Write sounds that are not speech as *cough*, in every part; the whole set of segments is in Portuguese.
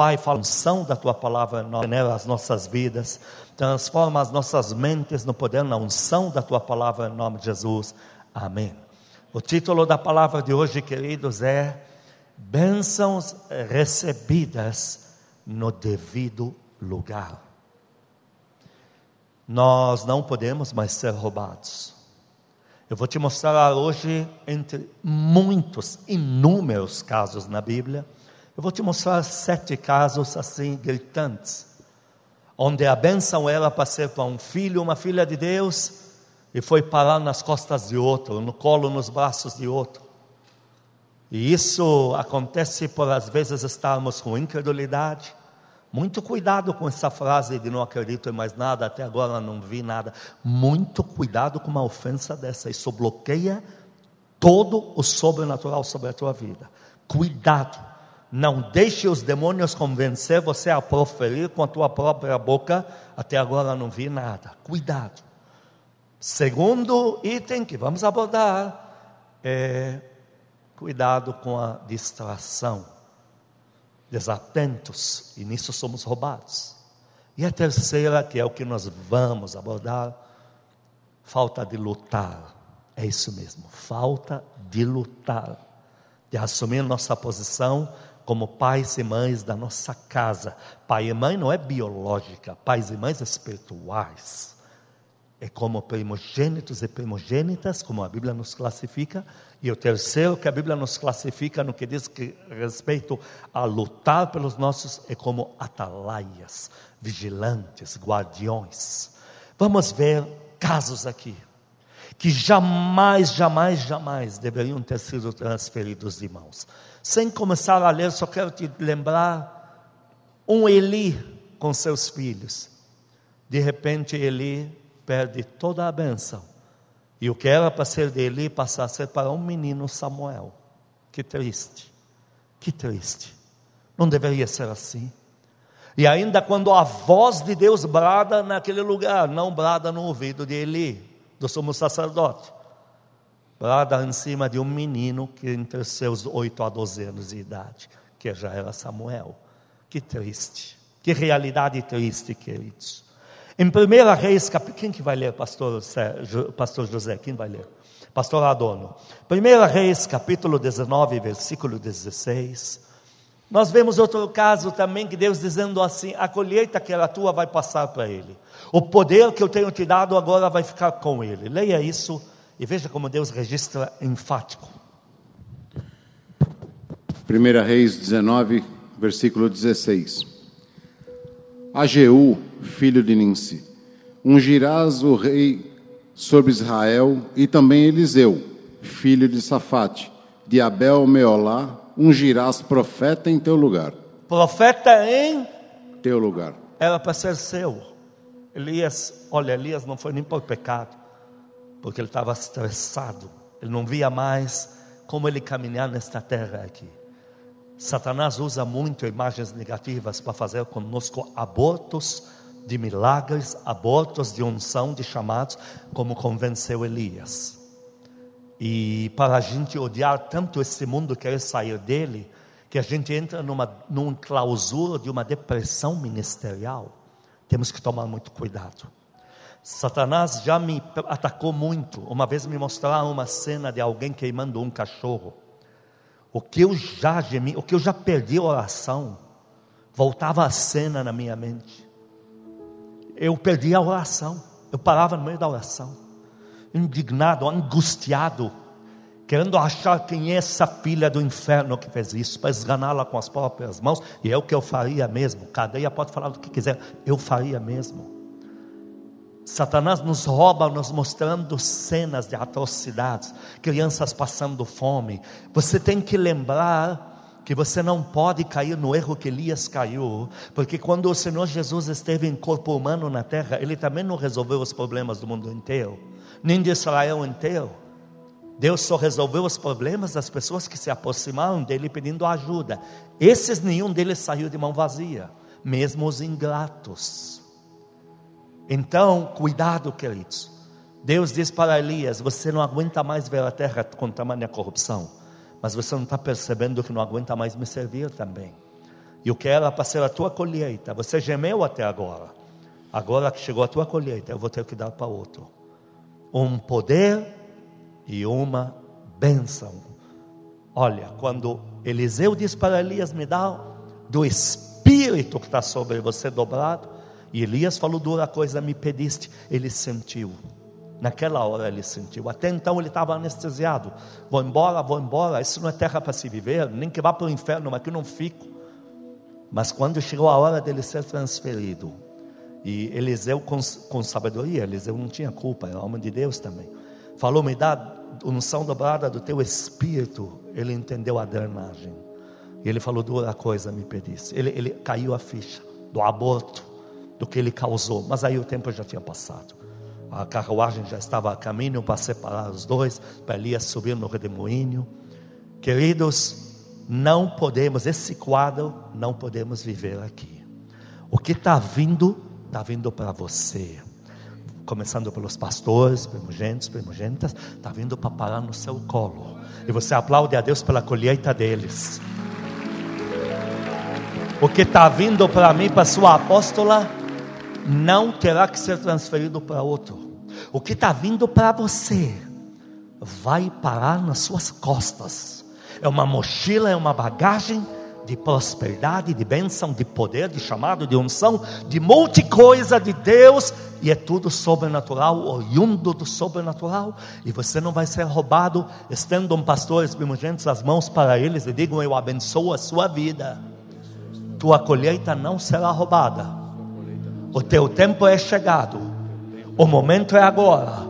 Pai, fala unção da tua palavra nas nossas vidas, transforma as nossas mentes no poder, na unção da tua palavra em nome de Jesus. Amém. O título da palavra de hoje, queridos, é Bênçãos recebidas no devido lugar. Nós não podemos mais ser roubados. Eu vou te mostrar hoje, entre muitos, inúmeros casos na Bíblia, eu vou te mostrar sete casos assim gritantes, onde a bênção era para ser para um filho, uma filha de Deus, e foi parar nas costas de outro, no colo, nos braços de outro. E isso acontece por às vezes estarmos com incredulidade. Muito cuidado com essa frase de não acredito em mais nada, até agora não vi nada. Muito cuidado com uma ofensa dessa. Isso bloqueia todo o sobrenatural sobre a tua vida. Cuidado. Não deixe os demônios convencer você a proferir com a tua própria boca. Até agora não vi nada. Cuidado. Segundo item que vamos abordar é cuidado com a distração. Desatentos, e nisso somos roubados. E a terceira, que é o que nós vamos abordar, falta de lutar. É isso mesmo, falta de lutar, de assumir nossa posição como pais e mães da nossa casa. Pai e mãe não é biológica, pais e mães espirituais. É como primogênitos e primogênitas, como a Bíblia nos classifica. E o terceiro que a Bíblia nos classifica no que diz que respeito a lutar pelos nossos é como atalaias, vigilantes, guardiões. Vamos ver casos aqui que jamais, jamais, jamais deveriam ter sido transferidos de mãos. Sem começar a ler, só quero te lembrar um Eli com seus filhos. De repente, Eli perde toda a benção. E o que era para ser de Eli passa a ser para um menino Samuel. Que triste, que triste. Não deveria ser assim. E ainda quando a voz de Deus brada naquele lugar, não brada no ouvido de Eli, do sumo sacerdote brada em cima de um menino que entre seus 8 a 12 anos de idade, que já era Samuel. Que triste, que realidade triste, queridos. Em 1 Reis, quem que vai ler, pastor, pastor José? Quem vai ler? Pastor Adono. 1 Reis, capítulo 19, versículo 16. Nós vemos outro caso também que Deus dizendo assim: a colheita que era tua vai passar para ele. O poder que eu tenho te dado agora vai ficar com ele. Leia isso e veja como Deus registra enfático. 1 Reis 19, versículo 16. A Jeú, filho de Ninsi, ungirás o rei sobre Israel, e também Eliseu, filho de Safate, de Abel Meolá, ungirás profeta em teu lugar. Profeta em teu lugar. Era para ser seu. Elias, olha, Elias não foi nem por pecado porque ele estava estressado, ele não via mais como ele caminhar nesta terra aqui. Satanás usa muito imagens negativas para fazer conosco abortos de milagres, abortos de unção, de chamados, como convenceu Elias. E para a gente odiar tanto esse mundo, querer sair dele, que a gente entra numa, num clausura de uma depressão ministerial. Temos que tomar muito cuidado. Satanás já me atacou muito. Uma vez me mostraram uma cena de alguém queimando um cachorro. O que eu já gemi, o que eu já perdi a oração, voltava a cena na minha mente. Eu perdi a oração. Eu parava no meio da oração, indignado, angustiado, querendo achar quem é essa filha do inferno que fez isso, para esganá-la com as próprias mãos, e é o que eu faria mesmo. Cadeia pode falar o que quiser, eu faria mesmo. Satanás nos rouba nos mostrando cenas de atrocidades, crianças passando fome. Você tem que lembrar que você não pode cair no erro que Elias caiu, porque quando o Senhor Jesus esteve em corpo humano na terra, ele também não resolveu os problemas do mundo inteiro, nem de Israel inteiro. Deus só resolveu os problemas das pessoas que se aproximaram dele pedindo ajuda. Esses nenhum deles saiu de mão vazia, mesmo os ingratos. Então, cuidado, queridos. Deus diz para Elias: Você não aguenta mais ver a terra com tamanha corrupção, mas você não está percebendo que não aguenta mais me servir também. E o que era para ser a tua colheita, você gemeu até agora. Agora que chegou a tua colheita, eu vou ter que dar para outro. Um poder e uma bênção. Olha, quando Eliseu diz para Elias: Me dá do Espírito que está sobre você dobrado. E Elias falou: Dura coisa me pediste. Ele sentiu. Naquela hora ele sentiu. Até então ele estava anestesiado. Vou embora, vou embora. Isso não é terra para se viver. Nem que vá para o inferno, mas que não fico. Mas quando chegou a hora dele ser transferido, e Eliseu com, com sabedoria, Eliseu não tinha culpa, era homem de Deus também. Falou: Me dá unção dobrada do teu espírito. Ele entendeu a drenagem. E ele falou: Dura coisa me pedisse. Ele, ele caiu a ficha do aborto, do que ele causou. Mas aí o tempo já tinha passado. A carruagem já estava a caminho para separar os dois, para Elias subir no redemoinho. Queridos, não podemos, esse quadro, não podemos viver aqui. O que está vindo, está vindo para você. Começando pelos pastores, primogênitos, primogênitas, está vindo para parar no seu colo. E você aplaude a Deus pela colheita deles. O que está vindo para mim, para sua apóstola, não terá que ser transferido para outro. O que está vindo para você vai parar nas suas costas. É uma mochila, é uma bagagem de prosperidade, de bênção, de poder, de chamado, de unção, de multi coisa de Deus, e é tudo sobrenatural, oriundo do sobrenatural, e você não vai ser roubado. Estendam pastores primogênitos as mãos para eles e digam: Eu abençoo a sua vida, tua colheita não será roubada o teu tempo é chegado. O momento é agora.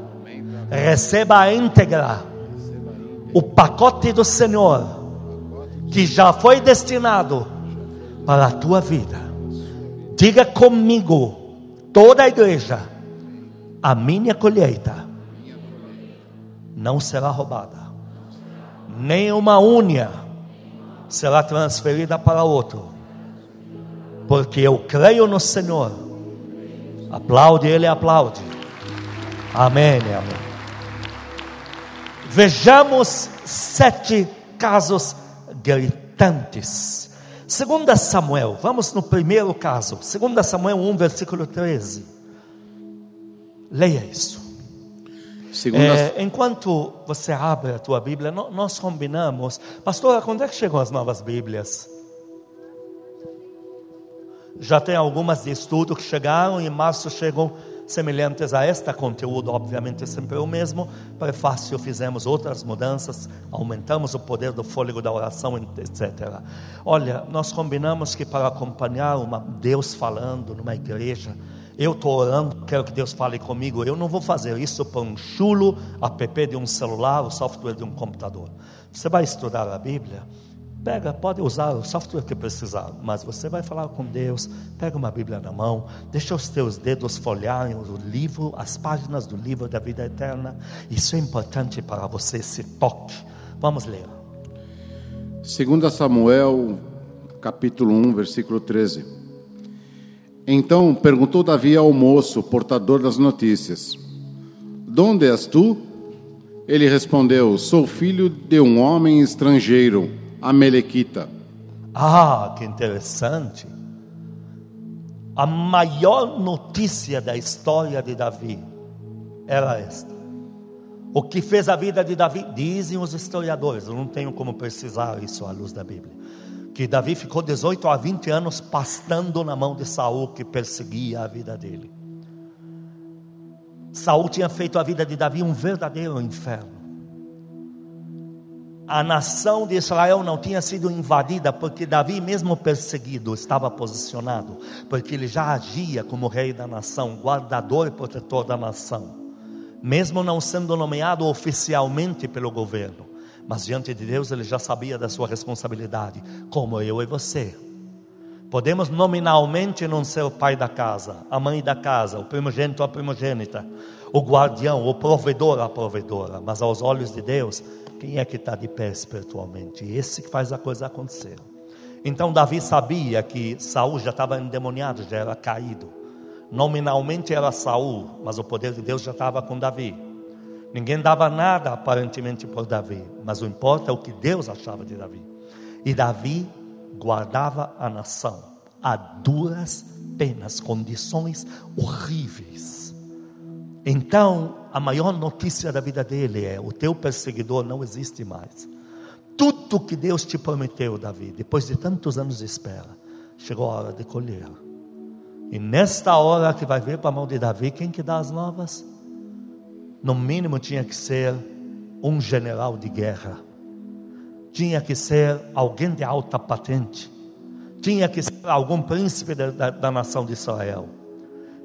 Receba a íntegra o pacote do Senhor que já foi destinado para a tua vida. Diga comigo, toda a igreja, a minha colheita não será roubada, nem uma unha será transferida para outro, porque eu creio no Senhor Aplaude, ele aplaude. Amém, amém. Vejamos sete casos gritantes. Segunda Samuel, vamos no primeiro caso. Segunda Samuel 1, versículo 13. Leia isso. Segunda... É, enquanto você abre a tua Bíblia, nós combinamos. Pastor, quando é que chegam as novas Bíblias? Já tem algumas de estudo que chegaram, em março chegam semelhantes a esta. Conteúdo, obviamente, é sempre o mesmo. Prefácio, fizemos outras mudanças, aumentamos o poder do fôlego da oração, etc. Olha, nós combinamos que para acompanhar uma Deus falando numa igreja, eu estou orando, quero que Deus fale comigo. Eu não vou fazer isso por um chulo, app de um celular, o software de um computador. Você vai estudar a Bíblia Pega, pode usar o software que precisar, mas você vai falar com Deus. Pega uma Bíblia na mão, deixa os teus dedos folharem o livro, as páginas do livro da vida eterna. Isso é importante para você, esse toque. Vamos ler. 2 Samuel, capítulo 1, versículo 13. Então perguntou Davi ao moço, portador das notícias: De onde és tu? Ele respondeu: Sou filho de um homem estrangeiro Amalequita. Ah, que interessante. A maior notícia da história de Davi era esta. O que fez a vida de Davi, dizem os historiadores, eu não tenho como precisar isso à luz da Bíblia, que Davi ficou 18 a 20 anos pastando na mão de Saul que perseguia a vida dele. Saul tinha feito a vida de Davi um verdadeiro inferno a nação de Israel não tinha sido invadida, porque Davi, mesmo perseguido, estava posicionado, porque ele já agia como rei da nação, guardador e protetor da nação, mesmo não sendo nomeado oficialmente pelo governo, mas diante de Deus ele já sabia da sua responsabilidade, como eu e você. Podemos nominalmente não ser o pai da casa, a mãe da casa, o primogênito, a primogênita, o guardião, o provedor, a provedora, mas aos olhos de Deus, quem é que está de pé espiritualmente? Esse que faz a coisa acontecer. Então Davi sabia que Saul já estava endemoniado, já era caído. Nominalmente era Saul, mas o poder de Deus já estava com Davi. Ninguém dava nada aparentemente por Davi, mas o importa é o que Deus achava de Davi. E Davi guardava a nação a duras penas, condições horríveis. Então, a maior notícia da vida dele é: o teu perseguidor não existe mais. Tudo que Deus te prometeu, Davi, depois de tantos anos de espera, chegou a hora de colher. E nesta hora que vai vir para a mão de Davi, quem que dá as novas? No mínimo tinha que ser um general de guerra, tinha que ser alguém de alta patente, tinha que ser algum príncipe da, da, da nação de Israel,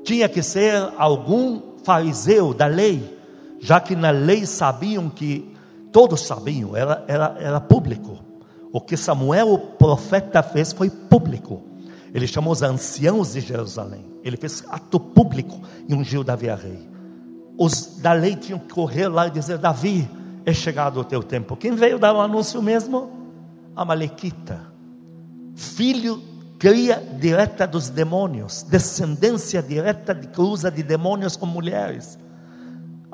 tinha que ser algum fariseu da lei, já que na lei sabiam que, todos sabiam, era, era, era público. O que Samuel, o profeta, fez foi público. Ele chamou os anciãos de Jerusalém. Ele fez ato público e ungiu Davi a rei. Os da lei tinham que correr lá e dizer: Davi, é chegado o teu tempo. Quem veio dar o anúncio mesmo? A Malequita, filho, cria direta dos demônios, descendência direta de cruza de demônios com mulheres.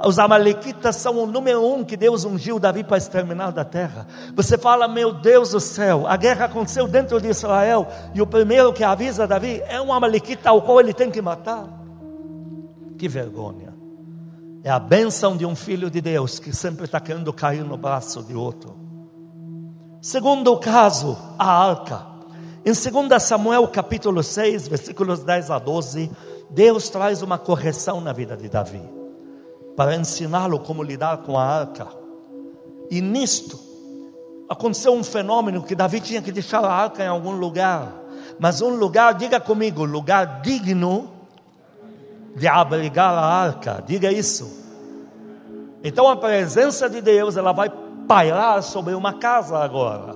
Os Amalequitas são o número um que Deus ungiu Davi para exterminar da terra. Você fala, meu Deus do céu, a guerra aconteceu dentro de Israel e o primeiro que avisa Davi é um Amalequita ao qual ele tem que matar. Que vergonha. É a bênção de um filho de Deus que sempre está querendo cair no braço de outro. Segundo caso, a arca. Em 2 Samuel capítulo 6, versículos 10 a 12, Deus traz uma correção na vida de Davi para ensiná-lo como lidar com a arca. E nisto, aconteceu um fenômeno que Davi tinha que deixar a arca em algum lugar, mas um lugar, diga comigo, lugar digno de abrigar a arca, diga isso. Então a presença de Deus, ela vai pairar sobre uma casa agora.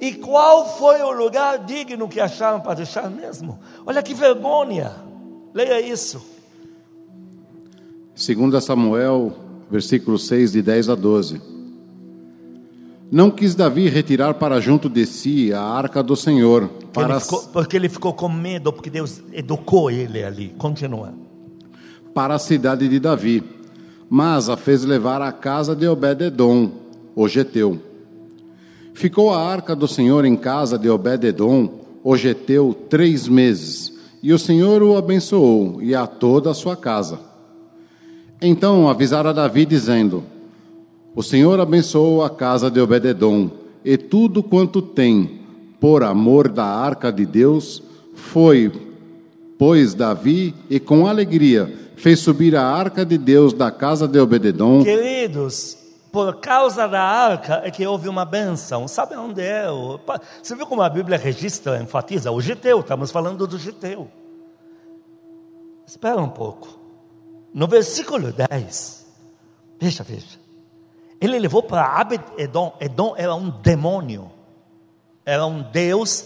E qual foi o lugar digno que acharam para deixar mesmo? Olha que vergonha. Leia isso. 2 Samuel, versículo 6, de 10 a 12. Não quis Davi retirar para junto de si a arca do Senhor. Para... Ele ficou, porque ele ficou com medo, porque Deus educou ele ali. Continua. Para a cidade de Davi. Mas a fez levar à casa de Obed-Edom, o Geteu. Ficou a arca do Senhor em casa de Obed-Edom, o Geteu, três meses. E o Senhor o abençoou, e a toda a sua casa. Então avisaram a Davi, dizendo: O Senhor abençoou a casa de Obededom, e tudo quanto tem, por amor da arca de Deus, foi, pois Davi, e com alegria, fez subir a arca de Deus da casa de Obededom. Queridos, por causa da arca é que houve uma benção. Sabe onde é? Você viu como a Bíblia registra, enfatiza? O Geteu, estamos falando do Geteu. Espera um pouco. No versículo 10, veja, veja. Ele levou para Abed Edom. Edom era um demônio. Era um deus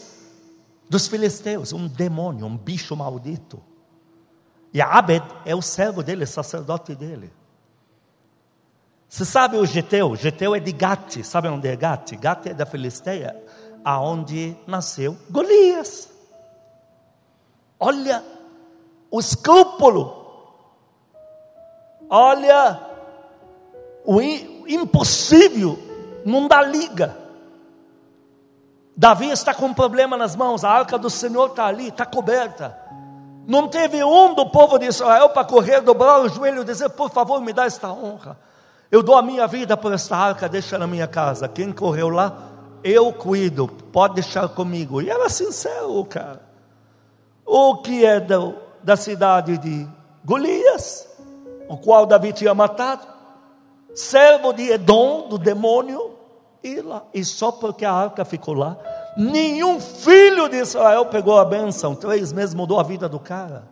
dos filisteus, um demônio, um bicho maldito. E Abed é o servo dele, sacerdote dele. Você sabe o Geteu? Geteu é de Gate. Sabe onde é Gate? Gate é da Filisteia, aonde nasceu Golias. Olha o escrúpulo Olha, o impossível não dá liga. Davi está com um problema nas mãos, a arca do Senhor está ali, está coberta. Não teve um do povo de Israel para correr, dobrar o joelho e dizer: Por favor, me dá esta honra. Eu dou a minha vida por esta arca, deixa na minha casa. Quem correu lá, eu cuido, pode deixar comigo. E era sincero, cara. O que é da, da cidade de Golias? o qual Davi tinha matado, servo de Edom, do demônio, e lá. E só porque a arca ficou lá, nenhum filho de Israel pegou a bênção. Três meses mudou a vida do cara.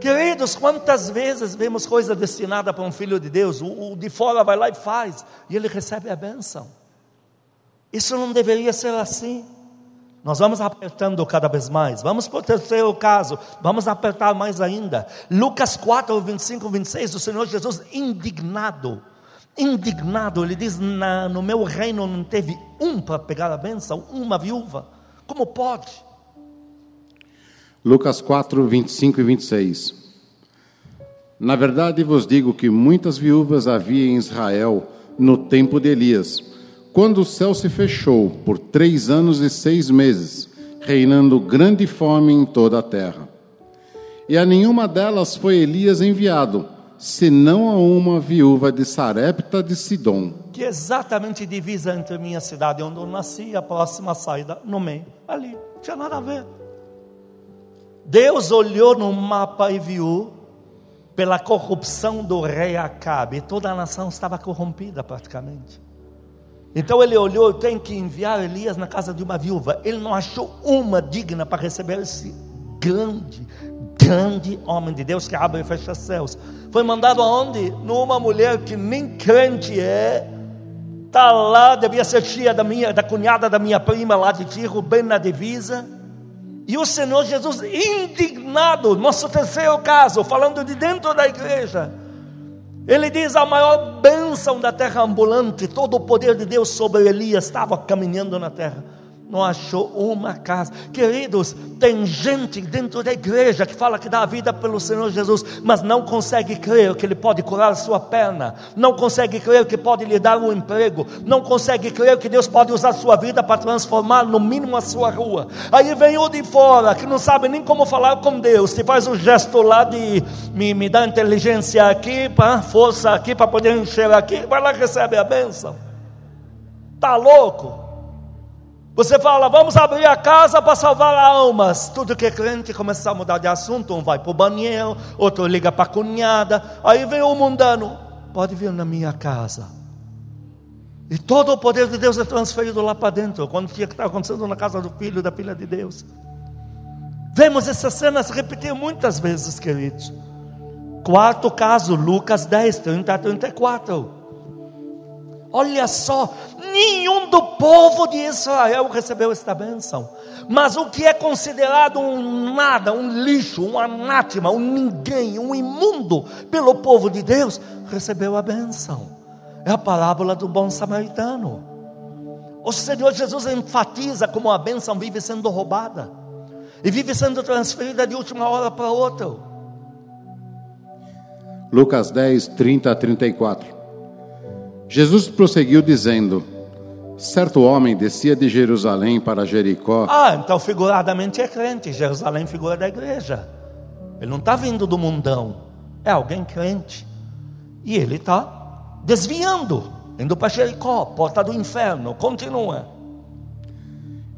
Queridos, quantas vezes vemos coisa destinada para um filho de Deus, o, o de fora vai lá e faz, e ele recebe a bênção. Isso não deveria ser assim. Nós vamos apertando cada vez mais. Vamos para o terceiro caso. Vamos apertar mais ainda. Lucas 4, 25, 26. O Senhor Jesus, indignado. Indignado. Ele diz: No meu reino não teve um para pegar a bênção, uma viúva. Como pode? Lucas 4, 25 e 26. Na verdade vos digo que muitas viúvas havia em Israel no tempo de Elias quando o céu se fechou por três anos e seis meses, reinando grande fome em toda a terra. E a nenhuma delas foi Elias enviado, senão a uma viúva de Sarepta de Sidom. Que exatamente divisa entre minha cidade onde eu nasci e a próxima saída no meio. Ali, não tinha nada a ver. Deus olhou no mapa e viu, pela corrupção do rei Acabe, toda a nação estava corrompida praticamente. Então ele olhou, tem que enviar Elias na casa de uma viúva. Ele não achou uma digna para receber esse grande, grande homem de Deus que abre e fecha céus. Foi mandado aonde? Numa mulher que nem crente é. Está lá, devia ser tia da minha, da cunhada da minha prima lá de Tiro, bem na divisa. E o Senhor Jesus, indignado, nosso terceiro caso, falando de dentro da igreja, ele diz: a maior bênção da terra ambulante, todo o poder de Deus sobre Elias estava caminhando na terra não achou uma casa. Queridos, tem gente dentro da igreja que fala que dá a vida pelo Senhor Jesus, mas não consegue crer que Ele pode curar sua perna, não consegue crer que pode lhe dar um emprego, não consegue crer que Deus pode usar sua vida para transformar no mínimo a sua rua. Aí vem o de fora, que não sabe nem como falar com Deus, que faz um gesto lá de me, me dá inteligência aqui, para força aqui, para poder encher aqui, vai lá recebe a bênção. Está louco? Você fala, vamos abrir a casa para salvar almas. Tudo que é crente começa a mudar de assunto. Um vai para o banheiro, outro liga para a cunhada. Aí vem o mundano. Pode vir na minha casa. E todo o poder de Deus é transferido lá para dentro. Quando tinha que estar acontecendo na casa do filho, da filha de Deus. Vemos essas cenas repetir muitas vezes, queridos. Quarto caso, Lucas 10, 30 a 34. Olha só, nenhum do povo de Israel recebeu esta bênção. Mas o que é considerado um nada, um lixo, um anátema, um ninguém, um imundo pelo povo de Deus, recebeu a bênção. É a parábola do bom samaritano. O Senhor Jesus enfatiza como a bênção vive sendo roubada e vive sendo transferida de última hora para outra. Lucas 10, 30 a 34. Jesus prosseguiu dizendo: Certo homem descia de Jerusalém para Jericó. Ah, então figuradamente é crente. Jerusalém figura da igreja. Ele não está vindo do mundão. É alguém crente. E ele está desviando, indo para Jericó, porta do inferno. Continua.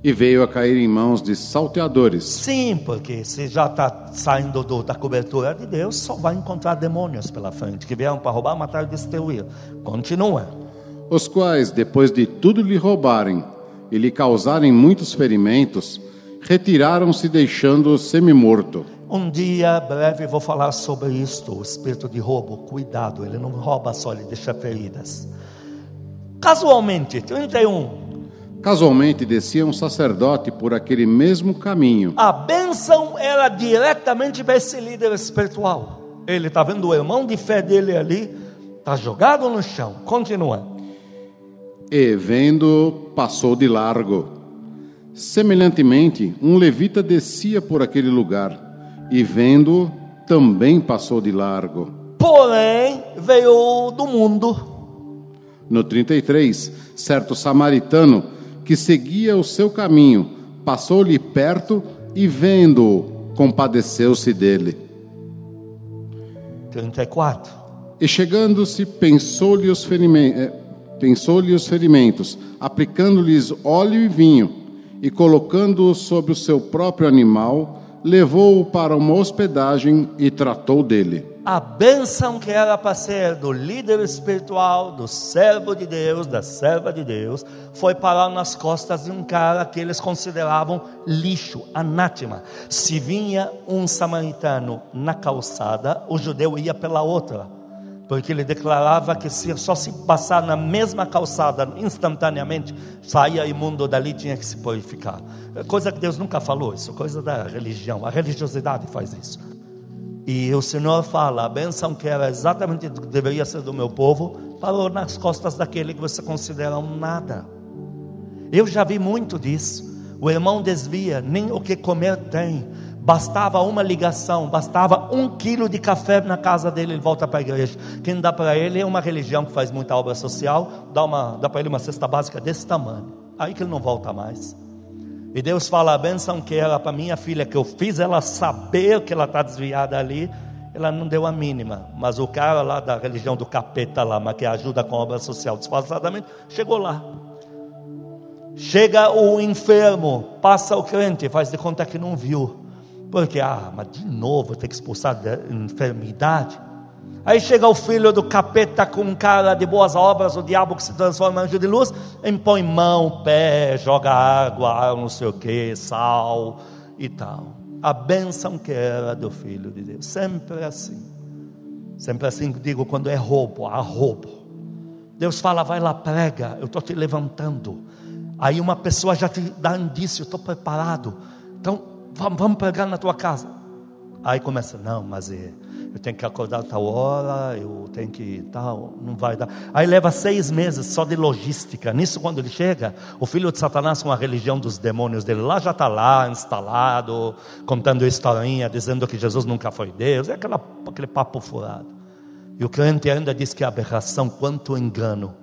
E veio a cair em mãos de salteadores. Sim, porque se já está saindo do, da cobertura de Deus, só vai encontrar demônios pela frente, que vieram para roubar, matar e destruir. Continua. Os quais, depois de tudo lhe roubarem e lhe causarem muitos ferimentos, retiraram-se deixando-o semi-morto. Um dia breve vou falar sobre isto, o espírito de roubo. Cuidado, ele não rouba só, ele deixa feridas. Casualmente, 31, Casualmente descia um sacerdote por aquele mesmo caminho. A bênção era diretamente para esse líder espiritual. Ele está vendo o irmão de fé dele ali, está jogado no chão. Continua. E vendo, passou de largo. Semelhantemente, um levita descia por aquele lugar e vendo, também passou de largo. Porém, veio do mundo. No 33, certo samaritano que seguia o seu caminho, passou-lhe perto e, vendo-o, compadeceu-se dele. 34. E chegando-se, pensou-lhe os, ferimentos, eh, pensou os ferimentos, aplicando-lhes óleo e vinho, e colocando-o sobre o seu próprio animal, levou-o para uma hospedagem e tratou dele a bênção que era para ser do líder espiritual, do servo de Deus, da serva de Deus, foi parar nas costas de um cara que eles consideravam lixo, anátema. Se vinha um samaritano na calçada, o judeu ia pela outra, porque ele declarava que se só se passar na mesma calçada instantaneamente, saía imundo dali, tinha que se purificar. Coisa que Deus nunca falou, isso, coisa da religião. A religiosidade faz isso. E o Senhor fala: a bênção que era exatamente do que deveria ser do meu povo, parou nas costas daquele que você considera um nada. Eu já vi muito disso. O irmão desvia, nem o que comer tem. Bastava uma ligação, bastava um quilo de café na casa dele, ele volta para a igreja. Quem dá para ele é uma religião que faz muita obra social, dá, uma, dá para ele uma cesta básica desse tamanho. Aí que ele não volta mais. E Deus fala a benção que era para minha filha, que eu fiz ela saber que ela está desviada ali, ela não deu a mínima. Mas o cara lá da religião do capeta lá, mas que ajuda com obra social disfarçadamente, chegou lá. Chega o enfermo, passa o crente, faz de conta que não viu. Porque, ah, mas de novo tem que expulsar da enfermidade. Aí chega o filho do capeta com cara de boas obras, o diabo que se transforma em anjo de luz, impõe mão, pé, joga água, não sei o que, sal e tal. A bênção que era do filho de Deus, sempre assim. Sempre assim digo quando é roubo, há roubo. Deus fala, vai lá, prega, eu estou te levantando. Aí uma pessoa já te dá indício, estou preparado. Então vamos, vamos pregar na tua casa. Aí começa, não, mas é, eu tenho que acordar tal hora, eu tenho que tal, não vai dar. Aí leva seis meses só de logística. Nisso, quando ele chega, o filho de Satanás com a religião dos demônios dele lá já está lá, instalado, contando historinha, dizendo que Jesus nunca foi Deus, é aquela, aquele papo furado. E o crente ainda diz que é aberração, quanto engano.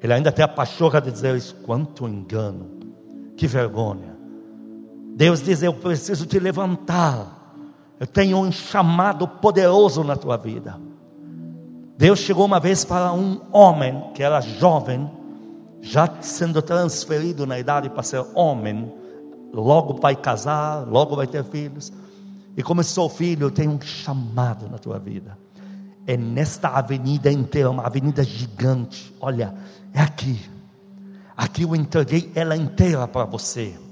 Ele ainda tem a pachorra de dizer isso, quanto engano, que vergonha. Deus diz: Eu preciso te levantar. Eu tenho um chamado poderoso na tua vida. Deus chegou uma vez para um homem que era jovem, já sendo transferido na idade para ser homem, logo vai casar, logo vai ter filhos. E como sou filho, eu tenho um chamado na tua vida. É nesta avenida inteira, uma avenida gigante. Olha, é aqui. Aqui eu entreguei ela inteira para você.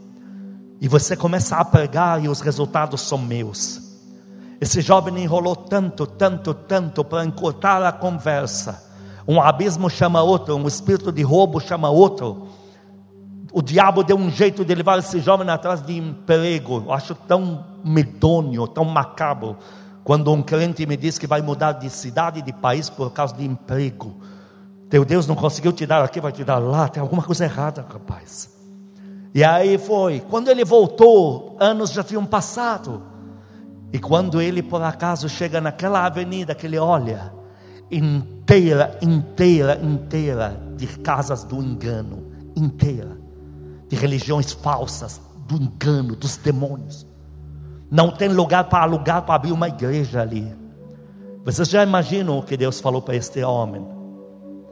E você começa a pregar e os resultados são meus. Esse jovem enrolou tanto, tanto, tanto para encurtar a conversa. Um abismo chama outro, um espírito de roubo chama outro. O diabo deu um jeito de levar esse jovem atrás de emprego. Eu acho tão medonho, tão macabro. Quando um crente me diz que vai mudar de cidade, de país por causa de emprego. Teu Deus não conseguiu te dar aqui, vai te dar lá. Tem alguma coisa errada, rapaz. E aí foi. Quando ele voltou, anos já tinham passado. E quando ele por acaso chega naquela avenida que ele olha, inteira, inteira, inteira de casas do engano, inteira, de religiões falsas, do engano, dos demônios. Não tem lugar para alugar para abrir uma igreja ali. Vocês já imaginam o que Deus falou para este homem?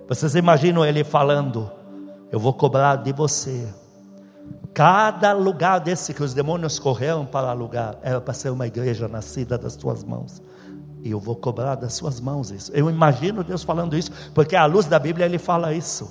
Vocês imaginam ele falando: Eu vou cobrar de você Cada lugar desse que os demônios correram para alugar era para ser uma igreja nascida das tuas mãos. E eu vou cobrar das suas mãos isso. Eu imagino Deus falando isso, porque à luz da Bíblia ele fala isso.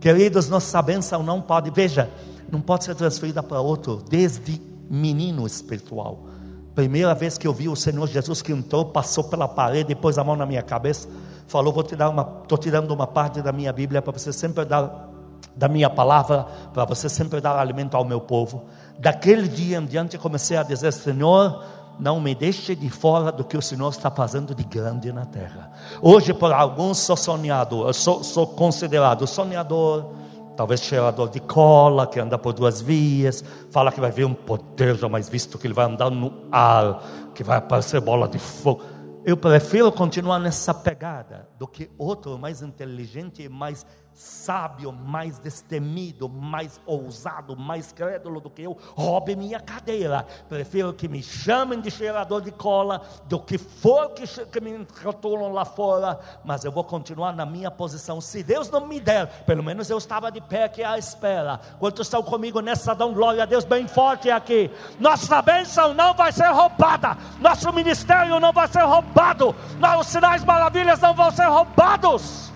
Queridos, nossa bênção não pode, veja, não pode ser transferida para outro, desde menino espiritual. Primeira vez que eu vi o Senhor Jesus que entrou, passou pela parede, pôs a mão na minha cabeça, falou: Vou te dar uma, estou tirando uma parte da minha Bíblia para você sempre dar da minha palavra, para você sempre dar alimento ao meu povo. Daquele dia em diante comecei a dizer: Senhor, não me deixe de fora do que o Senhor está fazendo de grande na terra. Hoje, por alguns, sou sonhador, sou, sou considerado sonhador, talvez cheirador de cola, que anda por duas vias, fala que vai ver um poder jamais visto, que ele vai andar no ar, que vai aparecer bola de fogo. Eu prefiro continuar nessa pegada do que outro mais inteligente e mais sábio, mais destemido, mais ousado, mais crédulo do que eu, roube minha cadeira. Prefiro que me chamem de cheirador de cola, do que for que, que me rotulam lá fora, mas eu vou continuar na minha posição. Se Deus não me der, pelo menos eu estava de pé aqui à espera. Quantos estão comigo nessa, dão glória a Deus bem forte aqui. Nossa bênção não vai ser roubada, nosso ministério não vai ser roubado, os sinais maravilhas não vão ser roubados.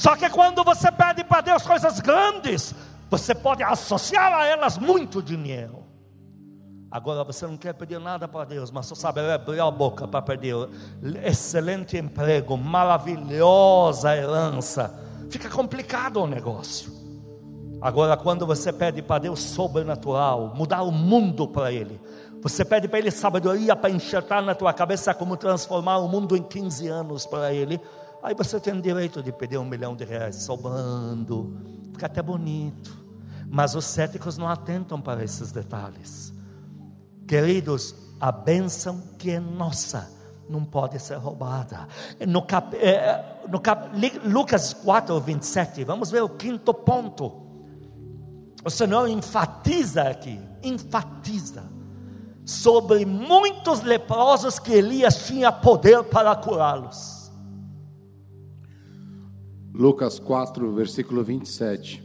Só que quando você pede para Deus coisas grandes, você pode associar a elas muito dinheiro. Agora você não quer pedir nada para Deus, mas só sabe abrir a boca para pedir excelente emprego, maravilhosa herança. Fica complicado o negócio. Agora, quando você pede para Deus sobrenatural, mudar o mundo para Ele, você pede para Ele sabedoria para enxertar na tua cabeça como transformar o mundo em 15 anos para Ele. Aí você tem o direito de pedir um milhão de reais sobrando, fica até bonito. Mas os céticos não atentam para esses detalhes. Queridos, a bênção que é nossa não pode ser roubada. No, cap, eh, no cap, Lucas 4, 27, vamos ver o quinto ponto. O Senhor enfatiza aqui, enfatiza sobre muitos leprosos que Elias tinha poder para curá-los. Lucas 4, versículo 27.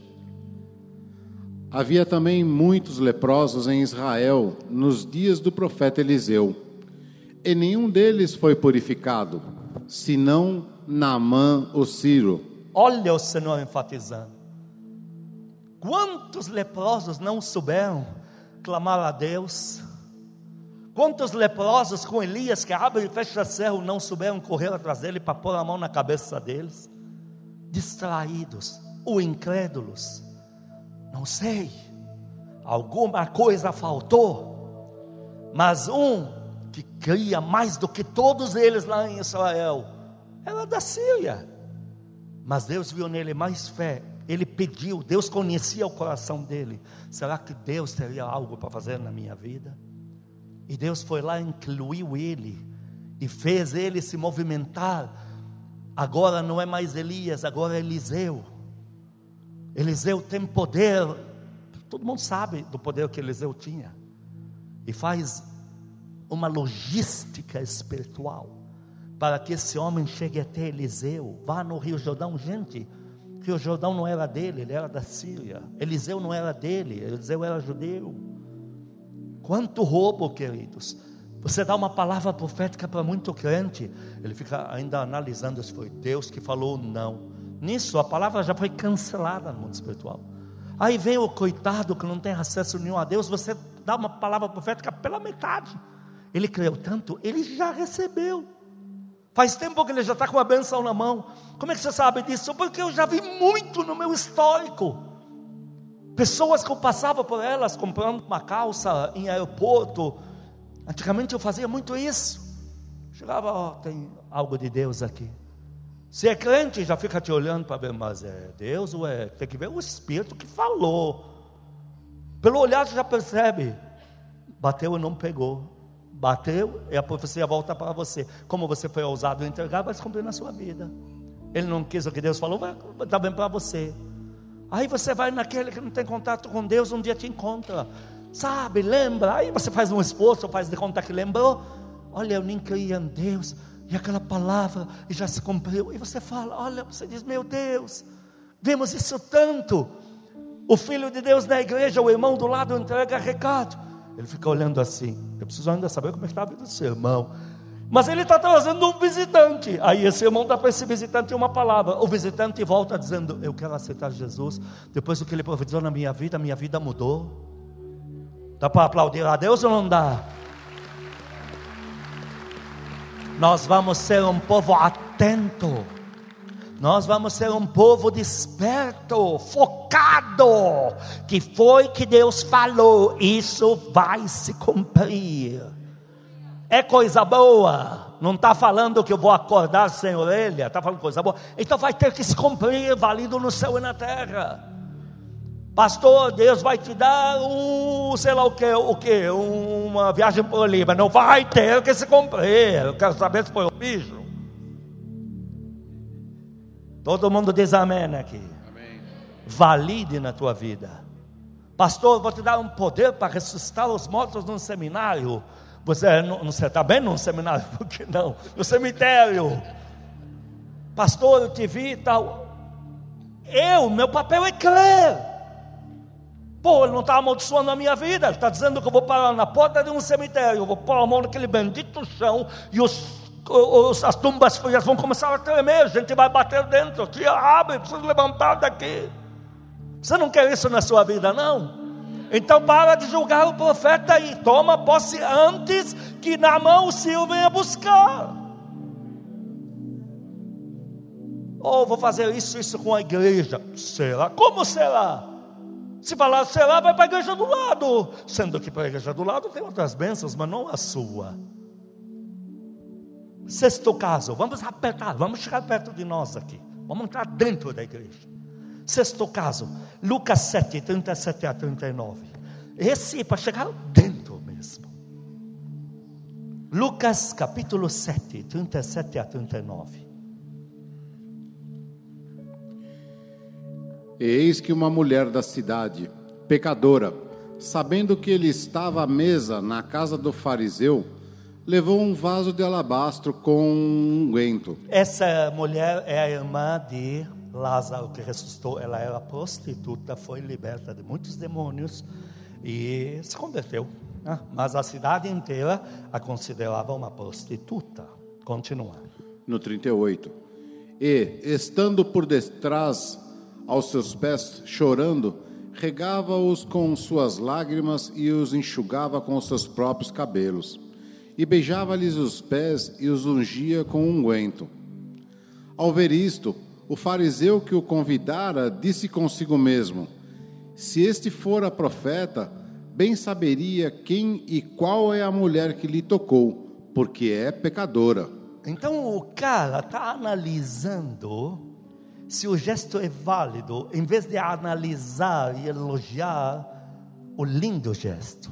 Havia também muitos leprosos em Israel nos dias do profeta Eliseu, e nenhum deles foi purificado, senão Naamã o Ciro. Olha o Senhor enfatizando. Quantos leprosos não souberam clamar a Deus? Quantos leprosos com Elias que abre e fecha céu não souberam correr atrás dele para pôr a mão na cabeça deles? Distraídos, ou incrédulos. Não sei, alguma coisa faltou, mas um que cria mais do que todos eles lá em Israel era da Síria, mas Deus viu nele mais fé. Ele pediu, Deus conhecia o coração dele. Será que Deus teria algo para fazer na minha vida? E Deus foi lá, incluiu ele e fez ele se movimentar. Agora não é mais Elias, agora é Eliseu. Eliseu tem poder, todo mundo sabe do poder que Eliseu tinha, e faz uma logística espiritual para que esse homem chegue até Eliseu. Vá no Rio Jordão, gente. Rio Jordão não era dele, ele era da Síria. Eliseu não era dele, Eliseu era judeu. Quanto roubo, queridos. Você dá uma palavra profética para muito crente, ele fica ainda analisando se foi Deus que falou ou não. Nisso a palavra já foi cancelada no mundo espiritual. Aí vem o coitado que não tem acesso nenhum a Deus, você dá uma palavra profética pela metade. Ele creu tanto, ele já recebeu. Faz tempo que ele já está com a benção na mão. Como é que você sabe disso? Porque eu já vi muito no meu histórico. Pessoas que eu passava por elas comprando uma calça em aeroporto. Antigamente eu fazia muito isso. Chegava, ó, oh, tem algo de Deus aqui. Se é crente, já fica te olhando para ver, mas é Deus ou é? Tem que ver o Espírito que falou. Pelo olhar você já percebe. Bateu e não pegou. Bateu e a profecia volta para você. Como você foi ousado em entregar, vai se cumprir na sua vida. Ele não quis o que Deus falou, vai estar bem para você. Aí você vai naquele que não tem contato com Deus, um dia te encontra. Sabe, lembra? Aí você faz um esforço, faz de conta que lembrou. Olha, eu nem creia em Deus. E aquela palavra já se cumpriu. E você fala, olha, você diz, meu Deus, vemos isso tanto. O filho de Deus na igreja, o irmão do lado entrega recado. Ele fica olhando assim. Eu preciso ainda saber como é está a vida do seu irmão. Mas ele está trazendo um visitante. Aí esse irmão dá para esse visitante uma palavra. O visitante volta dizendo: Eu quero aceitar Jesus. Depois do que ele profetizou na minha vida, minha vida mudou. Dá para aplaudir a Deus ou não dá? Nós vamos ser um povo atento. Nós vamos ser um povo desperto, focado, que foi que Deus falou, isso vai se cumprir é coisa boa. Não está falando que eu vou acordar sem orelha, está falando coisa boa. Então vai ter que se cumprir, válido no céu e na terra. Pastor, Deus vai te dar um, sei lá o que, o que, uma viagem por ali, mas não vai ter que se cumprir. Eu quero saber se foi o bicho. Todo mundo diz amém aqui. Amém. Valide na tua vida. Pastor, vou te dar um poder para ressuscitar os mortos num seminário. Você você está bem num seminário? *laughs* Por que não? No cemitério. Pastor, eu te vi e tal. Eu, meu papel é crer. Pô, ele não está amaldiçoando a minha vida. Ele está dizendo que eu vou parar na porta de um cemitério. Eu vou pôr a mão naquele bendito chão e os, os, as tumbas frias vão começar a tremer. A gente vai bater dentro. Tia, abre, preciso levantar daqui. Você não quer isso na sua vida, não? Então para de julgar o profeta e toma posse antes que na mão o Senhor venha buscar. Ou oh, vou fazer isso, isso com a igreja. Será? Como será? Se falar será, vai para a igreja do lado. Sendo que para a igreja do lado tem outras bênçãos, mas não a sua. Sexto caso, vamos apertar, vamos chegar perto de nós aqui. Vamos entrar dentro da igreja. Sexto caso, Lucas 7, 37 a 39. Esse é para chegar dentro mesmo. Lucas capítulo 7, 37 a 39. Eis que uma mulher da cidade, pecadora, sabendo que ele estava à mesa na casa do fariseu, levou um vaso de alabastro com um unguento. Essa mulher é a irmã de Lázaro que ressuscitou. Ela era prostituta, foi liberta de muitos demônios e se converteu. né? Mas a cidade inteira a considerava uma prostituta. Continua. No 38. E, estando por detrás aos seus pés, chorando, regava-os com suas lágrimas e os enxugava com os seus próprios cabelos. E beijava-lhes os pés e os ungia com unguento. Ao ver isto, o fariseu que o convidara disse consigo mesmo: Se este fora profeta, bem saberia quem e qual é a mulher que lhe tocou, porque é pecadora. Então o cara está analisando se o gesto é válido, em vez de analisar e elogiar o lindo gesto.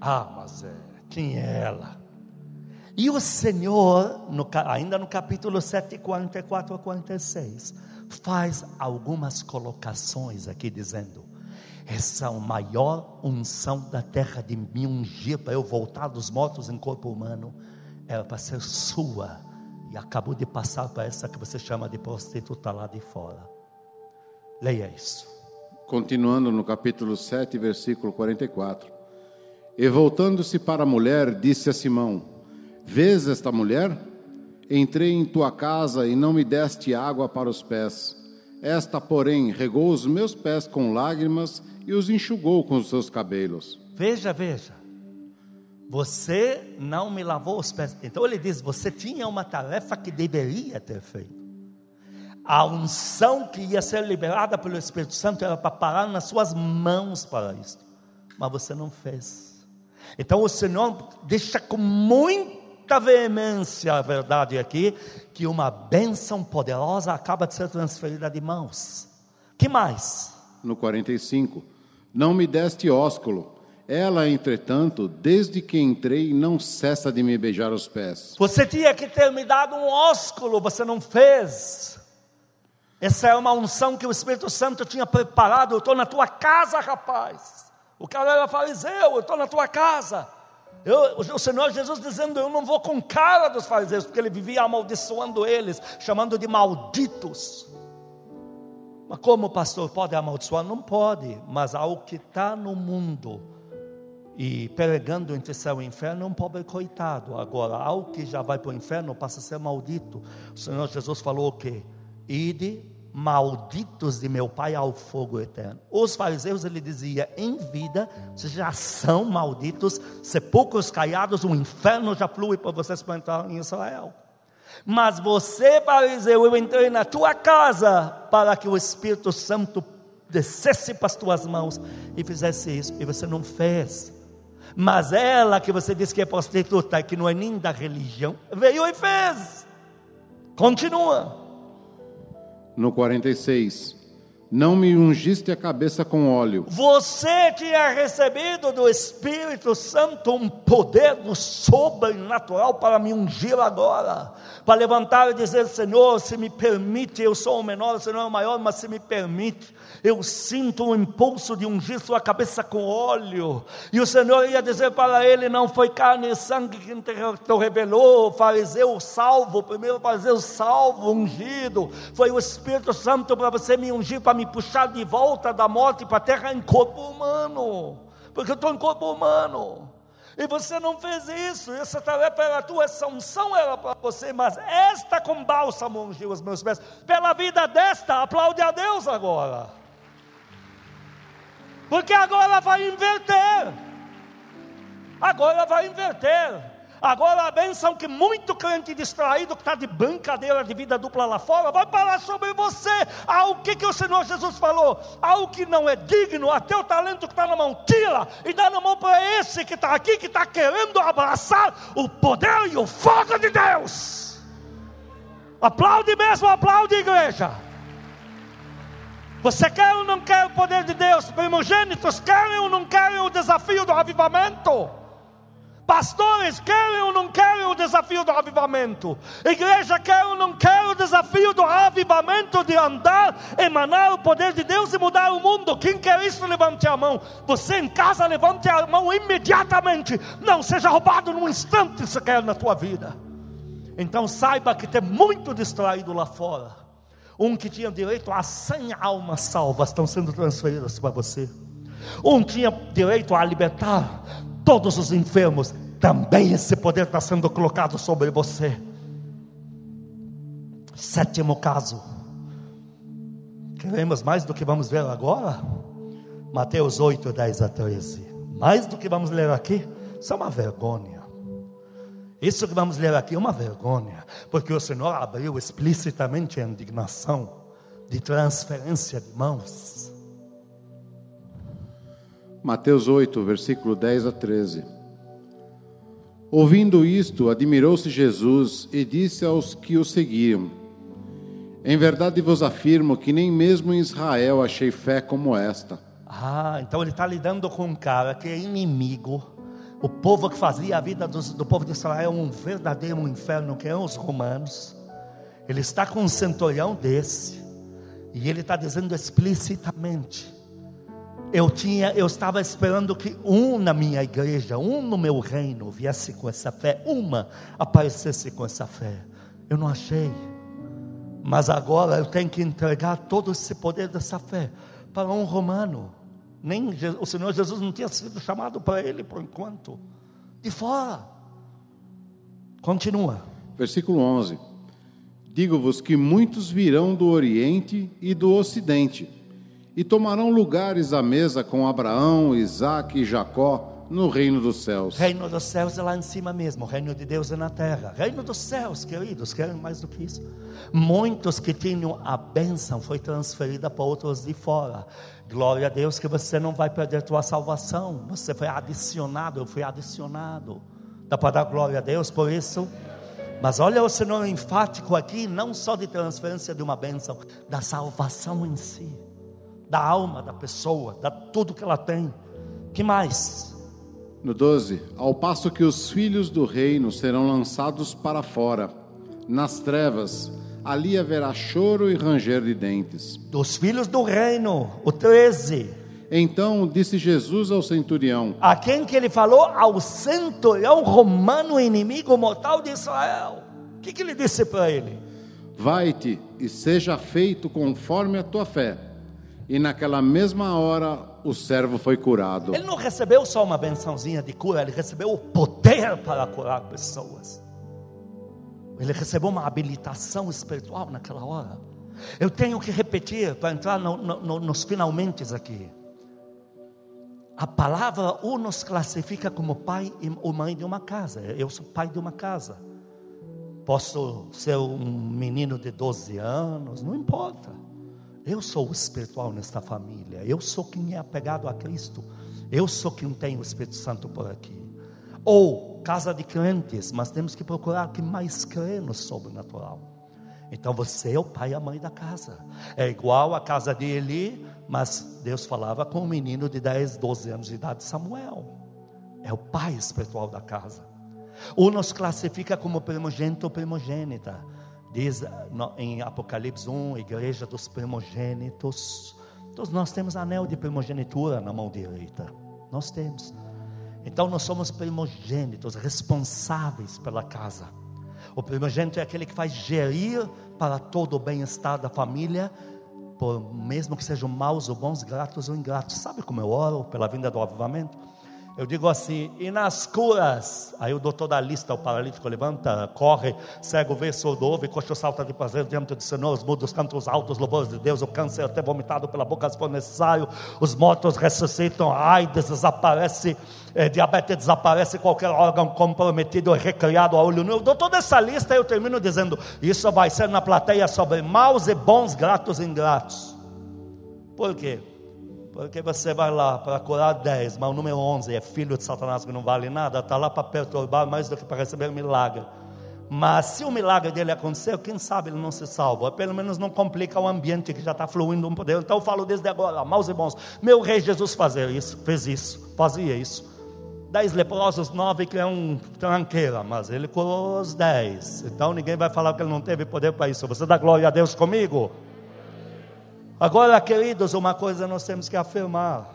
Ah, mas é, quem é ela? E o Senhor, no ainda no capítulo 7, 44 a 46, faz algumas colocações aqui dizendo: essa é a maior unção da terra de me ungir para eu voltar dos mortos em corpo humano, era para ser sua, e acabou de passar para essa que você chama de prostituta lá de fora. Leia isso. Continuando no capítulo 7, versículo 44. E voltando-se para a mulher, disse a Simão: Vês esta mulher? Entrei em tua casa e não me deste água para os pés. Esta, porém, regou os meus pés com lágrimas e os enxugou com os seus cabelos. Veja, veja. Você não me lavou os pés. Então ele diz: você tinha uma tarefa que deveria ter feito. A unção que ia ser liberada pelo Espírito Santo era para parar nas suas mãos para isso. Mas você não fez. Então o Senhor deixa com muita veemência a verdade aqui que uma bênção poderosa acaba de ser transferida de mãos. Que mais? No 45. Não me deste ósculo. Ela, entretanto, desde que entrei, não cessa de me beijar os pés. Você tinha que ter me dado um ósculo, você não fez. Essa é uma unção que o Espírito Santo tinha preparado. Eu estou na tua casa, rapaz. O cara era fariseu, eu estou na tua casa. Eu, o Senhor Jesus dizendo: Eu não vou com cara dos fariseus, porque ele vivia amaldiçoando eles, chamando de malditos. Mas como o pastor pode amaldiçoar? Não pode, mas ao que está no mundo e pregando entre céu e inferno é um pobre coitado. Agora, ao que já vai para o inferno, passa a ser maldito. O Senhor Jesus falou o quê? Ide malditos de meu Pai ao fogo eterno. Os fariseus, ele dizia, em vida, vocês já são malditos, sepulcros caiados, o inferno já flui para vocês para entrar em Israel. Mas você, fariseu, eu entrei na tua casa para que o Espírito Santo descesse para as tuas mãos e fizesse isso, e você não fez. Mas ela que você diz que é prostituta, que não é nem da religião, veio e fez. Continua. No 46. Não me ungiste a cabeça com óleo. Você tinha recebido do Espírito Santo um poder sobrenatural para me ungir agora, para levantar e dizer: Senhor, se me permite, eu sou o menor, o Senhor é o maior, mas se me permite, eu sinto o impulso de ungir sua cabeça com óleo. E o Senhor ia dizer para ele: Não foi carne e sangue que te revelou, fariseu salvo, primeiro fariseu salvo, ungido, foi o Espírito Santo para você me ungir, para me puxar de volta da morte para a terra em corpo humano, porque eu estou em corpo humano. E você não fez isso, essa tarefa era tua, essa unção era para você, mas esta com bálsamo ungiu os meus pés. Pela vida desta, aplaude a Deus agora. Porque agora vai inverter. Agora vai inverter. Agora a bênção que muito crente distraído que está de brincadeira de vida dupla lá fora vai parar sobre você. Ah, o que, que o Senhor Jesus falou? Algo que não é digno, até o talento que está na mão, tira e dá na mão para esse que está aqui, que está querendo abraçar o poder e o fogo de Deus. Aplaude mesmo, aplaude igreja. Você quer ou não quer o poder de Deus? Primogênitos querem ou não querem o desafio do avivamento? Pastores, querem ou não querem o desafio do avivamento? Igreja, quer ou não quer o desafio do avivamento de andar, emanar o poder de Deus e mudar o mundo? Quem quer isso, levante a mão. Você em casa, levante a mão imediatamente. Não seja roubado num instante se quer na tua vida. Então saiba que tem muito distraído lá fora. Um que tinha direito a 100 almas salvas estão sendo transferidas para você. Um tinha direito a libertar todos os enfermos, também esse poder está sendo colocado sobre você. Sétimo caso. Queremos mais do que vamos ver agora? Mateus 8, 10 a 13. Mais do que vamos ler aqui, isso é uma vergonha. Isso que vamos ler aqui é uma vergonha, porque o Senhor abriu explicitamente a indignação de transferência de mãos. Mateus 8, versículo 10 a 13. Ouvindo isto, admirou-se Jesus e disse aos que o seguiam: Em verdade vos afirmo que nem mesmo em Israel achei fé como esta. Ah, então ele está lidando com um cara que é inimigo. O povo que fazia a vida do, do povo de Israel um verdadeiro inferno, que é os romanos. Ele está com um centurião desse. E ele está dizendo explicitamente: eu tinha, eu estava esperando que um na minha igreja, um no meu reino viesse com essa fé, uma aparecesse com essa fé. Eu não achei. Mas agora eu tenho que entregar todo esse poder dessa fé para um romano. Nem o Senhor Jesus não tinha sido chamado para ele por enquanto. De fora. Continua. Versículo 11. Digo-vos que muitos virão do Oriente e do Ocidente e tomarão lugares à mesa com Abraão, Isaque e Jacó no reino dos céus. Reino dos céus é lá em cima mesmo, reino de Deus é na terra. Reino dos céus, queridos, querem mais do que isso? Muitos que tinham a bênção foi transferida para outros de fora. Glória a Deus que você não vai perder tua salvação. Você foi adicionado, eu fui adicionado. Dá para dar glória a Deus por isso? Mas olha o Senhor enfático aqui, não só de transferência de uma bênção, da salvação em si da alma da pessoa, da tudo que ela tem. Que mais? No 12, ao passo que os filhos do reino serão lançados para fora, nas trevas, ali haverá choro e ranger de dentes. Dos filhos do reino, o 13. Então disse Jesus ao centurião: A quem que ele falou? Ao centurião romano inimigo mortal de Israel. O que, que ele disse para ele? Vai-te e seja feito conforme a tua fé. E naquela mesma hora o servo foi curado. Ele não recebeu só uma bençãozinha de cura, ele recebeu o poder para curar pessoas. Ele recebeu uma habilitação espiritual naquela hora. Eu tenho que repetir para entrar no, no, nos finalmente aqui. A palavra o nos classifica como pai ou mãe de uma casa. Eu sou pai de uma casa. Posso ser um menino de 12 anos, não importa. Eu sou o espiritual nesta família. Eu sou quem é apegado a Cristo. Eu sou quem tem o Espírito Santo por aqui. Ou casa de crentes, mas temos que procurar quem mais crê no sobrenatural. Então você é o pai e a mãe da casa. É igual a casa de Eli, mas Deus falava com um menino de 10, 12 anos de idade, Samuel. É o pai espiritual da casa. Ou nos classifica como primogênito ou primogênita. Diz em Apocalipse 1, igreja dos primogênitos. Todos nós temos anel de primogenitura na mão direita. Nós temos. Então nós somos primogênitos, responsáveis pela casa. O primogênito é aquele que faz gerir para todo o bem-estar da família, por mesmo que sejam maus ou bons, gratos ou ingratos. Sabe como eu oro pela vinda do avivamento? Eu digo assim, e nas curas? Aí o doutor da lista, o paralítico levanta, corre, cego vê, surdo ouve, coxo salta de prazer diante do Senhor, os mudos cantam os altos louvores de Deus, o câncer até vomitado pela boca se for necessário, os mortos ressuscitam, a AIDS desaparece, é, diabetes desaparece, qualquer órgão comprometido é recriado a olho nu. Eu dou toda essa lista eu termino dizendo, isso vai ser na plateia sobre maus e bons, gratos e ingratos. Por quê? Porque você vai lá para curar 10, mas o número 11 é filho de Satanás que não vale nada, está lá para perturbar mais do que para receber milagre. Mas se o milagre dele acontecer, quem sabe ele não se salva. Pelo menos não complica o ambiente que já está fluindo um poder. Então eu falo desde agora, maus e bons. Meu rei Jesus fazia isso, fez isso, fazia isso. dez leprosos, nove que é um tranqueira, mas ele curou os dez. Então ninguém vai falar que ele não teve poder para isso. Você dá glória a Deus comigo? Agora, queridos, uma coisa nós temos que afirmar: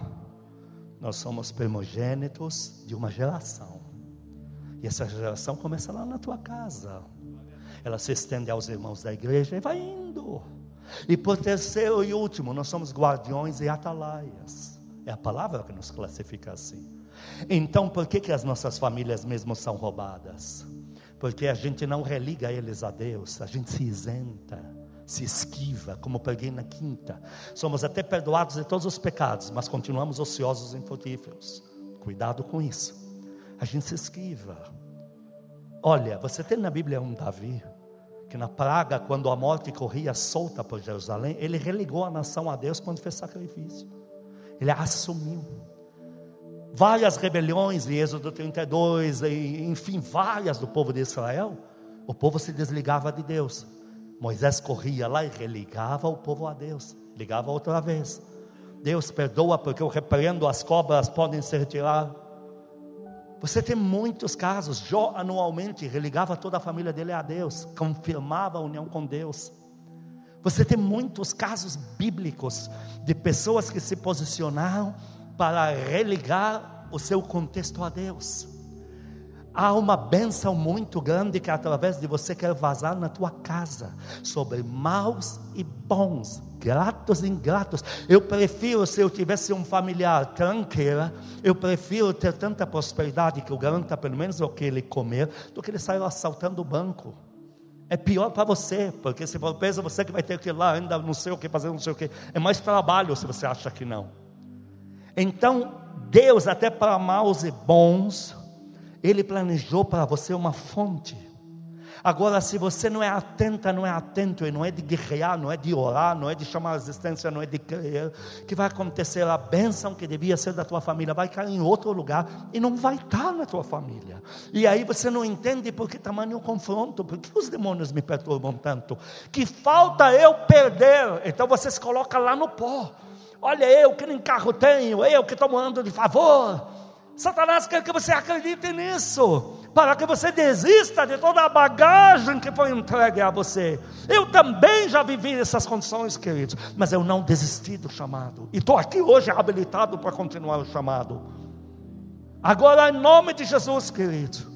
nós somos primogênitos de uma geração, e essa geração começa lá na tua casa, ela se estende aos irmãos da igreja e vai indo. E por terceiro e último, nós somos guardiões e atalaias. É a palavra que nos classifica assim. Então, por que, que as nossas famílias mesmo são roubadas? Porque a gente não religa eles a Deus, a gente se isenta, se esquiva, como peguei na quinta. Somos até perdoados de todos os pecados, mas continuamos ociosos e infrutíferos. Cuidado com isso. A gente se esquiva. Olha, você tem na Bíblia um Davi que na praga, quando a morte corria solta por Jerusalém, ele religou a nação a Deus quando fez sacrifício. Ele assumiu. Várias rebeliões, em Êxodo 32, e, enfim, várias do povo de Israel, o povo se desligava de Deus. Moisés corria lá e religava o povo a Deus, ligava outra vez. Deus perdoa porque eu repreendo as cobras podem se retirar. Você tem muitos casos. Jó anualmente religava toda a família dele a Deus, confirmava a união com Deus. Você tem muitos casos bíblicos de pessoas que se posicionaram para religar o seu contexto a Deus. Há uma benção muito grande que através de você quer vazar na tua casa sobre maus e bons, gratos e ingratos. Eu prefiro, se eu tivesse um familiar tranqueira, eu prefiro ter tanta prosperidade que eu garanta pelo menos o que ele comer, do que ele sair assaltando o banco. É pior para você, porque se for preso, você que vai ter que ir lá, ainda não sei o que fazer, não sei o que. É mais trabalho se você acha que não. Então, Deus, até para maus e bons, ele planejou para você uma fonte. Agora, se você não é atenta, não é atento, e não é de guerrear, não é de orar, não é de chamar a existência, não é de crer, que vai acontecer a bênção que devia ser da tua família, vai cair em outro lugar e não vai estar na tua família. E aí você não entende por que tamanho confronto, por que os demônios me perturbam tanto? Que falta eu perder, então você se coloca lá no pó. Olha, eu que nem carro tenho, eu que estou morando de favor Satanás quer que você acredite nisso, para que você desista de toda a bagagem que foi entregue a você. Eu também já vivi essas condições, queridos, mas eu não desisti do chamado, e estou aqui hoje habilitado para continuar o chamado. Agora, em nome de Jesus, queridos,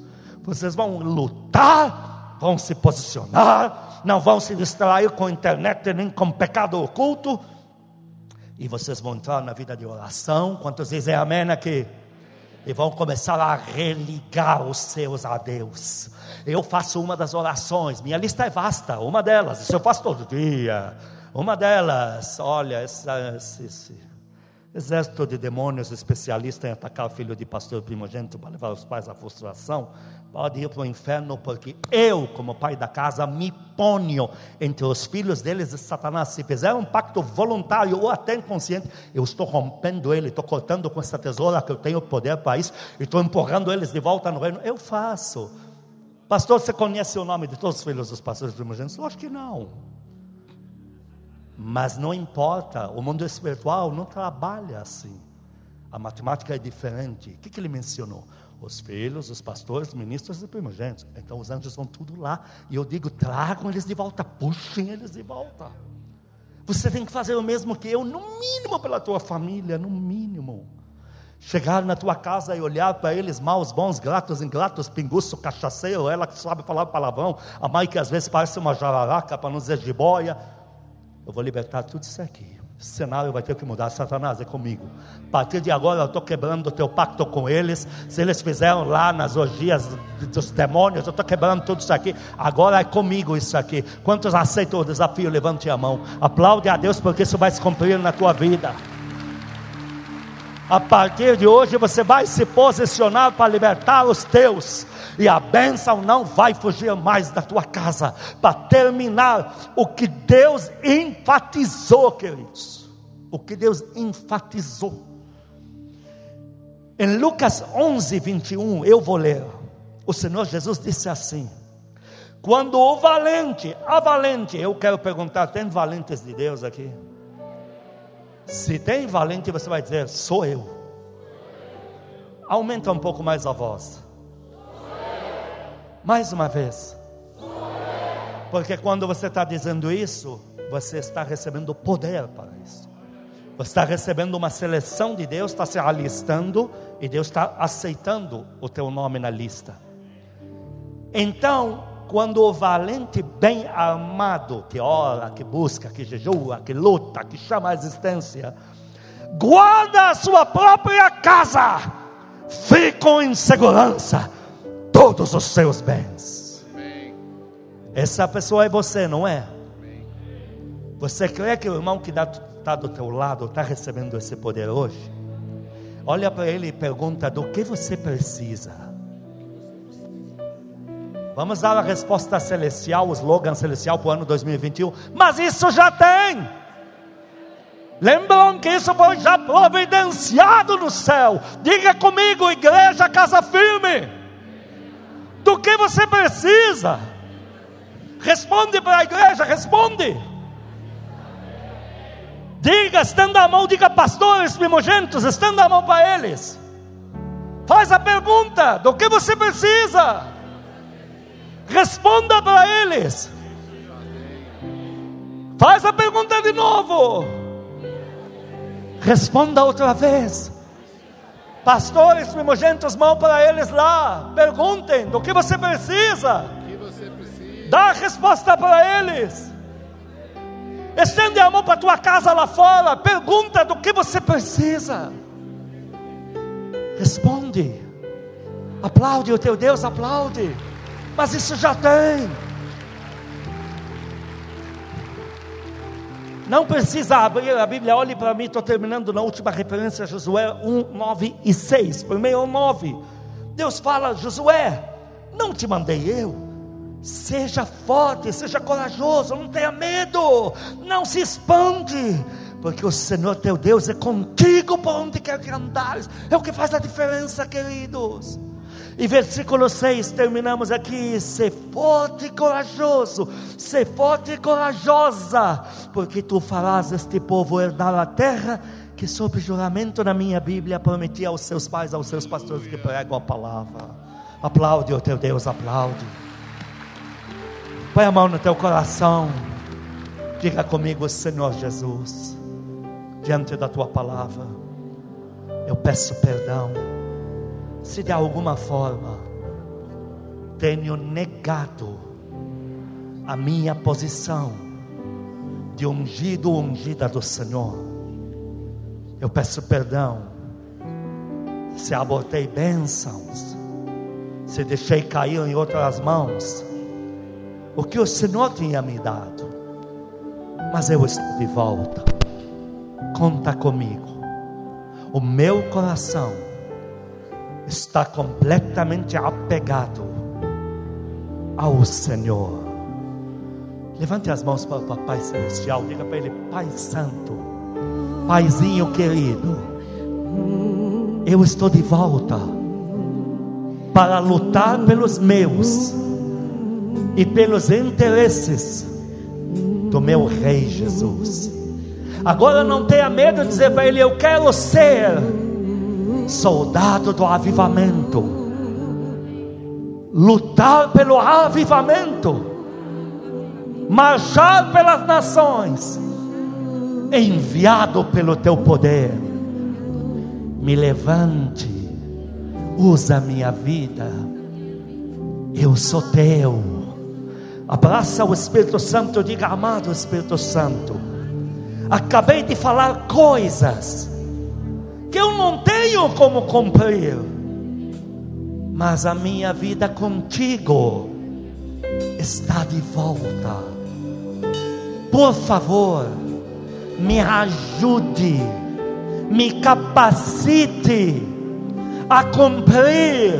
vocês vão lutar, vão se posicionar, não vão se distrair com a internet nem com pecado oculto, e vocês vão entrar na vida de oração. Quantos dizem amém aqui? E vão começar a religar os seus a Deus. Eu faço uma das orações, minha lista é vasta, uma delas, isso eu faço todo dia. Uma delas, olha, essa, esse, esse exército de demônios especialista em atacar o filho de pastor primogênito para levar os pais à frustração pode ir para o inferno, porque eu, como pai da casa, me ponho entre os filhos deles e Satanás. Se fizer um pacto voluntário ou até inconsciente, eu estou rompendo ele, estou cortando com essa tesoura que eu tenho poder para isso, e estou empurrando eles de volta no reino. Eu faço. Pastor, você conhece o nome de todos os filhos dos pastores primogênitos? Acho que não. Mas não importa, o mundo espiritual não trabalha assim. A matemática é diferente. O que, que ele mencionou? os filhos, os pastores, os ministros e primogênitos. Então os anjos vão tudo lá. E eu digo: tragam eles de volta, puxem eles de volta. Você tem que fazer o mesmo que eu, no mínimo pela tua família, no mínimo. Chegar na tua casa e olhar para eles, maus, bons, gratos, ingratos, pinguço, cachaceiro, ela que sabe falar palavrão, a mãe que às vezes parece uma jararaca, para não dizer jiboia. Eu vou libertar tudo isso aqui. Esse cenário vai ter que mudar. Satanás é comigo. A partir de agora eu estou quebrando o teu pacto com eles. Se eles fizeram lá nas orgias dos demônios, eu estou quebrando tudo isso aqui. Agora é comigo isso aqui. Quantos aceitam o desafio? Levante a mão. Aplaude a Deus porque isso vai se cumprir na tua vida. A partir de hoje você vai se posicionar para libertar os teus e a bênção não vai fugir mais da tua casa, para terminar o que Deus enfatizou, queridos. O que Deus enfatizou. Em Lucas 11, 21, eu vou ler. O Senhor Jesus disse assim: Quando o valente, a valente, eu quero perguntar: tem valentes de Deus aqui? Se tem valente, você vai dizer: Sou eu. Aumenta um pouco mais a voz. Mais uma vez. Porque quando você está dizendo isso, você está recebendo poder para isso. Você está recebendo uma seleção de Deus, está se alistando e Deus está aceitando o teu nome na lista. Então, quando o valente bem armado, que ora, que busca, que jejua, que luta, que chama a existência, guarda a sua própria casa, ficam em segurança todos os seus bens. Essa pessoa é você, não é? Você crê que o irmão que está do teu lado está recebendo esse poder hoje? Olha para ele e pergunta: do que você precisa? Vamos dar a resposta celestial, o slogan celestial para o ano 2021. Mas isso já tem. Lembram que isso foi já providenciado no céu. Diga comigo, igreja, casa firme. Do que você precisa? Responde para a igreja, responde. Diga, estenda a mão, diga pastores primogentos, estenda a mão para eles. Faz a pergunta: do que você precisa? Responda para eles. Faz a pergunta de novo. Responda outra vez. Pastores primogentos, mão para eles lá. Perguntem do que você precisa. Dá a resposta para eles. Estende a mão para a tua casa lá fora. Pergunta do que você precisa. Responde. Aplaude o teu Deus, aplaude. Mas isso já tem. Não precisa abrir a Bíblia, olhe para mim, estou terminando na última referência, Josué 1, 9 e 6. Primeiro 9. Deus fala, Josué, não te mandei eu Seja forte, seja corajoso, não tenha medo, não se espante, porque o Senhor teu Deus é contigo por onde quer que andares, é o que faz a diferença, queridos. E versículo 6, terminamos aqui: ser forte e corajoso, ser forte e corajosa, porque tu farás este povo herdar a terra que, sob juramento na minha Bíblia, prometi aos seus pais, aos seus pastores que pregam a palavra. Aplaude o teu Deus, aplaude. Põe a mão no teu coração. Diga comigo, Senhor Jesus, diante da tua palavra, eu peço perdão. Se de alguma forma tenho negado a minha posição de ungido ou ungida do Senhor, eu peço perdão. Se abortei bênçãos, se deixei cair em outras mãos, o que o Senhor tinha me dado. Mas eu estou de volta. Conta comigo. O meu coração está completamente apegado ao Senhor. Levante as mãos para o Papai Celestial, diga para Ele: Pai Santo, Paizinho querido, eu estou de volta para lutar pelos meus e pelos interesses do meu Rei Jesus. Agora não tenha medo de dizer para ele: Eu quero ser soldado do avivamento, lutar pelo avivamento, marchar pelas nações, enviado pelo teu poder. Me levante, usa minha vida, eu sou teu. Abraça o Espírito Santo, diga amado Espírito Santo. Acabei de falar coisas que eu não tenho como cumprir, mas a minha vida contigo está de volta. Por favor, me ajude, me capacite a cumprir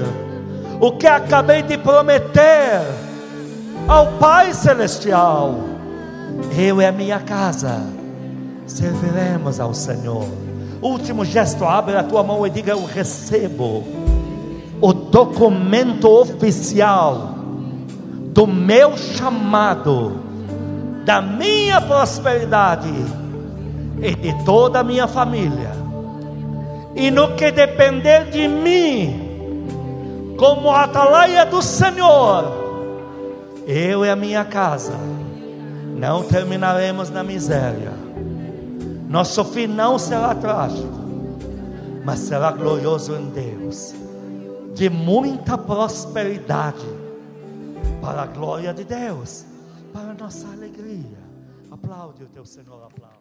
o que acabei de prometer ao Pai Celestial. Eu e a minha casa serviremos ao Senhor. Último gesto, abre a tua mão e diga: Eu recebo o documento oficial do meu chamado, da minha prosperidade e de toda a minha família. E no que depender de mim, como atalaia do Senhor, eu e a minha casa não terminaremos na miséria. Nosso fim não será trágico, mas será glorioso em Deus, de muita prosperidade, para a glória de Deus, para a nossa alegria. Aplaude o teu Senhor, aplaude.